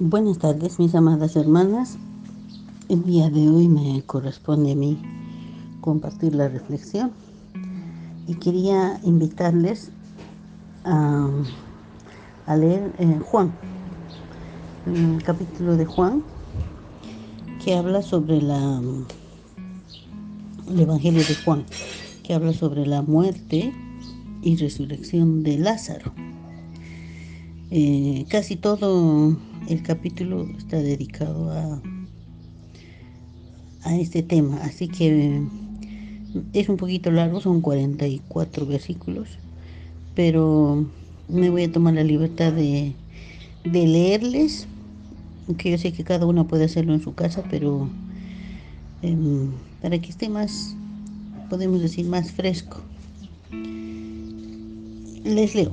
Buenas tardes, mis amadas hermanas. El día de hoy me corresponde a mí compartir la reflexión y quería invitarles a, leer eh, Juan, el capítulo de Juan que habla sobre la el Evangelio de Juan, que habla sobre la muerte y resurrección de Lázaro. Eh, casi todo el capítulo está dedicado a, a este tema, así que es un poquito largo, son 44 versículos, pero me voy a tomar la libertad de, de leerles, aunque yo sé que cada uno puede hacerlo en su casa, pero eh, para que esté más, podemos decir, más fresco. Les leo.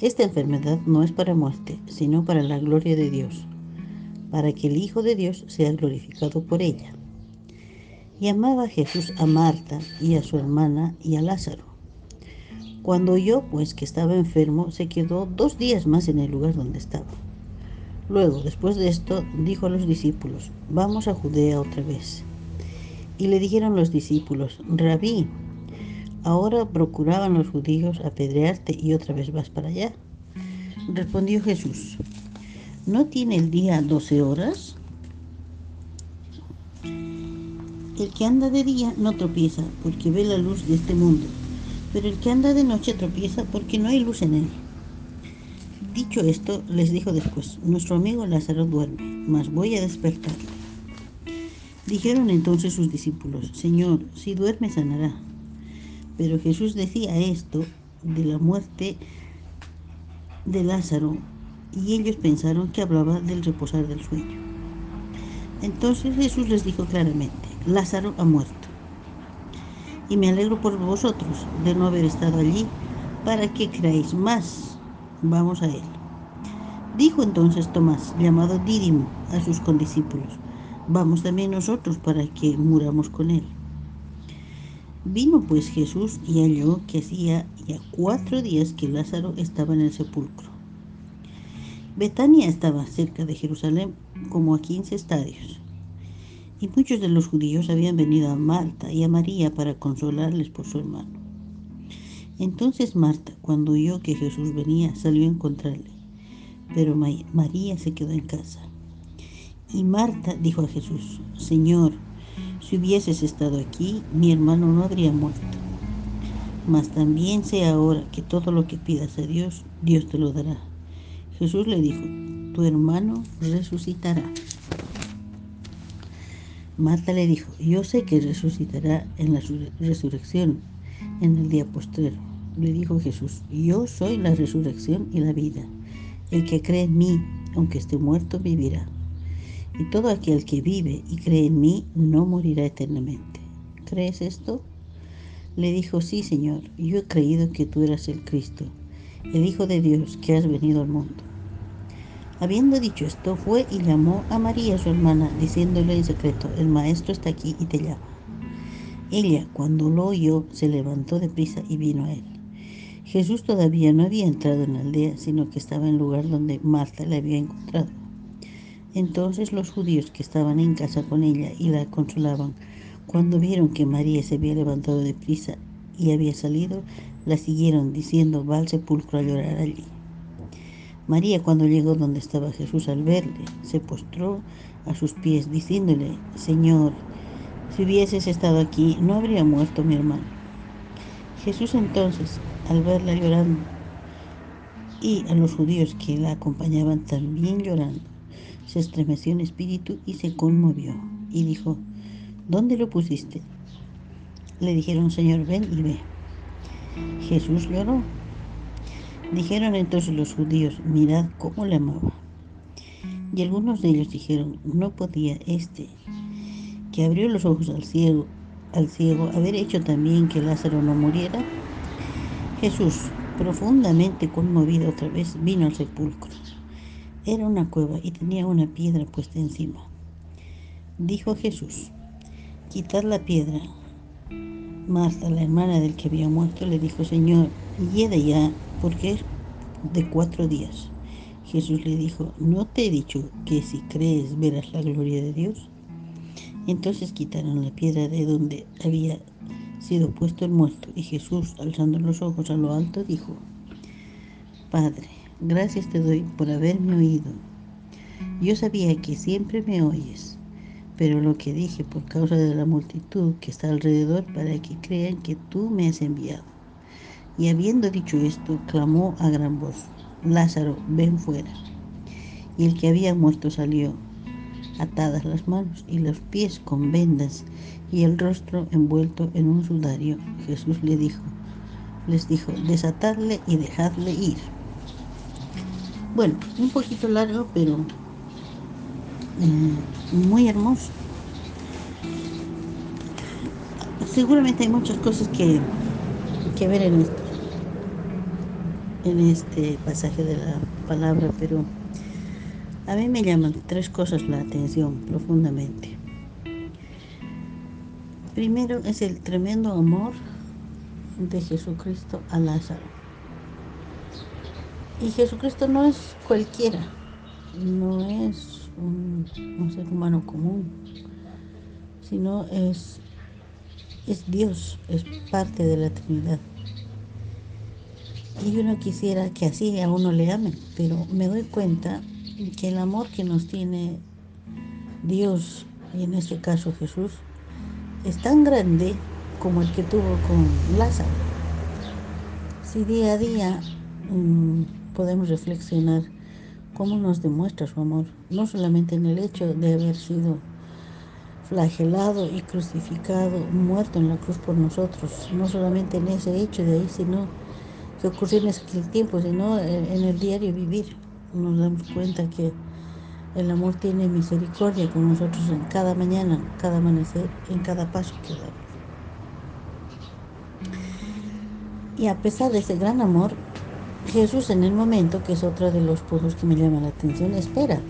esta enfermedad no es para muerte, sino para la gloria de Dios, para que el Hijo de Dios sea glorificado por ella. Y amaba Jesús a Marta y a su hermana y a Lázaro. Cuando oyó pues que estaba enfermo, se quedó dos días más en el lugar donde estaba. Luego, después de esto, dijo a los discípulos, vamos a Judea otra vez. Y le dijeron los discípulos, Rabí, Ahora procuraban los judíos apedrearte y otra vez vas para allá. Respondió Jesús, ¿no tiene el día doce horas? El que anda de día no tropieza porque ve la luz de este mundo, pero el que anda de noche tropieza porque no hay luz en él. Dicho esto, les dijo después, nuestro amigo Lázaro duerme, mas voy a despertarle. Dijeron entonces sus discípulos, Señor, si duerme sanará. Pero Jesús decía esto de la muerte de Lázaro y ellos pensaron que hablaba del reposar del sueño. Entonces Jesús les dijo claramente, Lázaro ha muerto. Y me alegro por vosotros de no haber estado allí para que creáis más. Vamos a él. Dijo entonces Tomás, llamado Dídimo, a sus condiscípulos, vamos también nosotros para que muramos con él. Vino pues Jesús y halló que hacía ya cuatro días que Lázaro estaba en el sepulcro. Betania estaba cerca de Jerusalén como a quince estadios, y muchos de los judíos habían venido a Marta y a María para consolarles por su hermano. Entonces Marta, cuando oyó que Jesús venía, salió a encontrarle, pero María se quedó en casa. Y Marta dijo a Jesús, Señor, si hubieses estado aquí, mi hermano no habría muerto. Mas también sé ahora que todo lo que pidas a Dios, Dios te lo dará. Jesús le dijo, tu hermano resucitará. Marta le dijo, yo sé que resucitará en la resurrección, en el día postrero. Le dijo Jesús, yo soy la resurrección y la vida. El que cree en mí, aunque esté muerto, vivirá y todo aquel que vive y cree en mí no morirá eternamente. ¿Crees esto? Le dijo, sí, Señor, yo he creído que tú eras el Cristo, el Hijo de Dios que has venido al mundo. Habiendo dicho esto, fue y llamó a María, su hermana, diciéndole en secreto, el maestro está aquí y te llama. Ella, cuando lo oyó, se levantó de prisa y vino a él. Jesús todavía no había entrado en la aldea, sino que estaba en el lugar donde Marta le había encontrado. Entonces los judíos que estaban en casa con ella y la consolaban, cuando vieron que María se había levantado de prisa y había salido, la siguieron diciendo, va al sepulcro a llorar allí. María cuando llegó donde estaba Jesús al verle, se postró a sus pies diciéndole, Señor, si hubieses estado aquí, no habría muerto mi hermano. Jesús entonces, al verla llorando, y a los judíos que la acompañaban también llorando, se estremeció en espíritu y se conmovió y dijo, ¿dónde lo pusiste? Le dijeron, Señor, ven y ve. Jesús lloró. Dijeron entonces los judíos, mirad cómo le amaba. Y algunos de ellos dijeron, no podía este, que abrió los ojos al ciego, al ciego, haber hecho también que Lázaro no muriera. Jesús, profundamente conmovido otra vez, vino al sepulcro. Era una cueva y tenía una piedra puesta encima. Dijo Jesús, quitad la piedra. Marta, la hermana del que había muerto, le dijo, Señor, de ya, porque es de cuatro días. Jesús le dijo, ¿no te he dicho que si crees verás la gloria de Dios? Entonces quitaron la piedra de donde había sido puesto el muerto, y Jesús, alzando los ojos a lo alto, dijo, Padre, gracias te doy por haberme oído. Yo sabía que siempre me oyes, pero lo que dije por causa de la multitud que está alrededor para que crean que tú me has enviado. Y habiendo dicho esto, clamó a gran voz, Lázaro, ven fuera. Y el que había muerto salió, atadas las manos y los pies con vendas y el rostro envuelto en un sudario. Jesús le dijo, les dijo, desatadle y dejadle ir. Bueno, un poquito largo, pero eh, muy hermoso. Seguramente hay muchas cosas que, que ver en en este pasaje de la palabra, pero a mí me llaman tres cosas la atención profundamente. Primero es el tremendo amor de Jesucristo a Lázaro. Y Jesucristo no es cualquiera, no es un, ser humano común, sino es, es Dios, es parte de la Trinidad. Y uno quisiera que así a uno le amen, pero me doy cuenta que el amor que nos tiene Dios, y en este caso Jesús, es tan grande como el que tuvo con Lázaro. Si día a día mm, podemos reflexionar cómo nos demuestra su amor, no solamente en el hecho de haber sido flagelado y crucificado, muerto en la cruz por nosotros, no solamente en ese hecho de ahí, sino que ocurrió en ese tiempo, sino en el diario vivir. Nos damos cuenta que el amor tiene misericordia con nosotros en cada mañana, cada amanecer, en cada paso que damos. Y a pesar de ese gran amor, Jesús en el momento, que es otro de los puntos que me llama la atención, espera.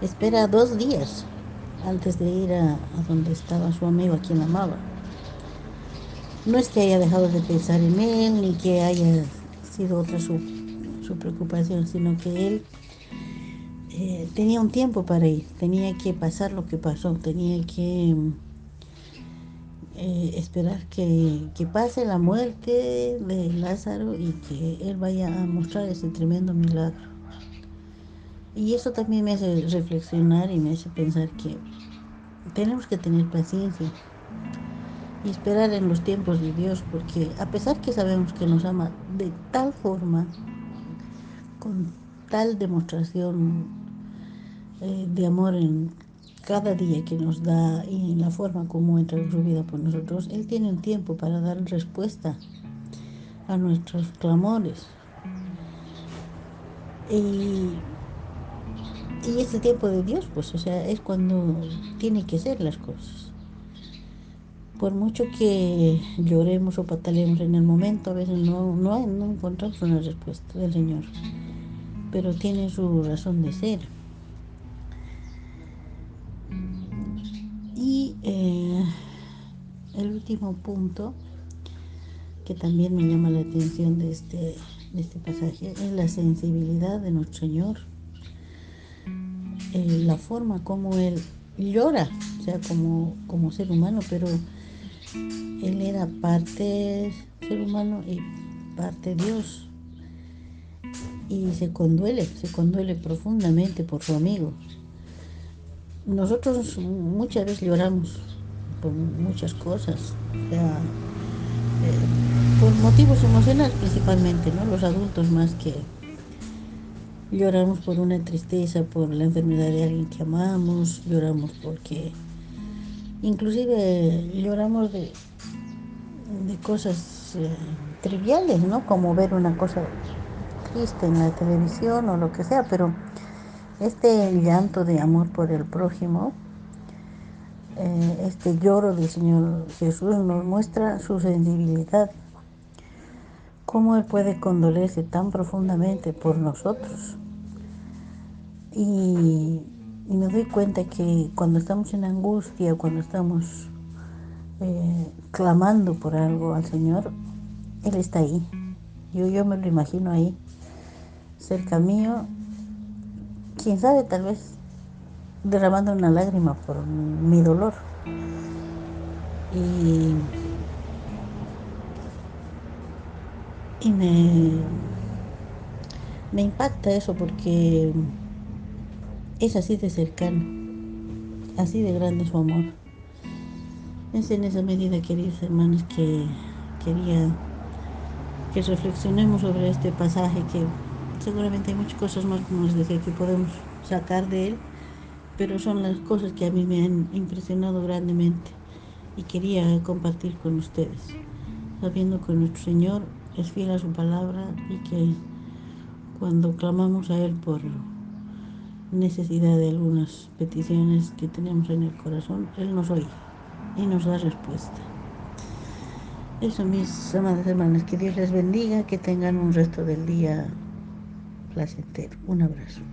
Espera dos días antes de ir a, donde estaba su amigo, a quien amaba. No es que haya dejado de pensar en él, ni que haya sido otra su, su preocupación, sino que él eh, tenía un tiempo para ir, tenía que pasar lo que pasó, tenía que eh, esperar que, pase la muerte de Lázaro y que Él vaya a mostrar ese tremendo milagro. Y eso también me hace reflexionar y me hace pensar que tenemos que tener paciencia y esperar en los tiempos de Dios, porque a pesar que sabemos que nos ama de tal forma, con tal demostración eh, de amor en cada día que nos da y en la forma como entra en su vida por nosotros, Él tiene un tiempo para dar respuesta a nuestros clamores. Y, y ese tiempo de Dios, pues, o sea, es cuando tiene que ser las cosas. Por mucho que lloremos o patalemos en el momento, a veces no, no, no encontramos una respuesta del Señor, pero tiene su razón de ser. Último punto que también me llama la atención de este, de este pasaje es la sensibilidad de nuestro Señor, eh, la forma como Él llora, o sea, como, como ser humano, pero Él era parte ser humano y parte Dios. Y se conduele, se conduele profundamente por su amigo. Nosotros muchas veces lloramos por muchas cosas, eh, por motivos emocionales principalmente, ¿no? Los adultos más que lloramos por una tristeza, por la enfermedad de alguien que amamos, lloramos porque inclusive lloramos de, de cosas eh, triviales, ¿no? Como ver una cosa triste en la televisión o lo que sea, pero este llanto de amor por el prójimo, eh, este lloro del Señor Jesús nos muestra su sensibilidad, cómo Él puede condolerse tan profundamente por nosotros. Y, me doy cuenta que cuando estamos en angustia, cuando estamos eh, clamando por algo al Señor, Él está ahí. Yo, yo me lo imagino ahí, cerca mío. Quién sabe, tal vez derramando una lágrima por mi dolor. Y, y me, me impacta eso porque es así de cercano, así de grande su amor. Es en esa medida, queridos hermanos, que quería que reflexionemos sobre este pasaje, que seguramente hay muchas cosas más, que podemos sacar de él, pero son las cosas que a mí me han impresionado grandemente y quería compartir con ustedes, sabiendo que nuestro Señor es fiel a su palabra y que cuando clamamos a Él por necesidad de algunas peticiones que tenemos en el corazón, Él nos oye y nos da respuesta. Eso, mis amadas hermanas, que Dios les bendiga, que tengan un resto del día placentero. Un abrazo.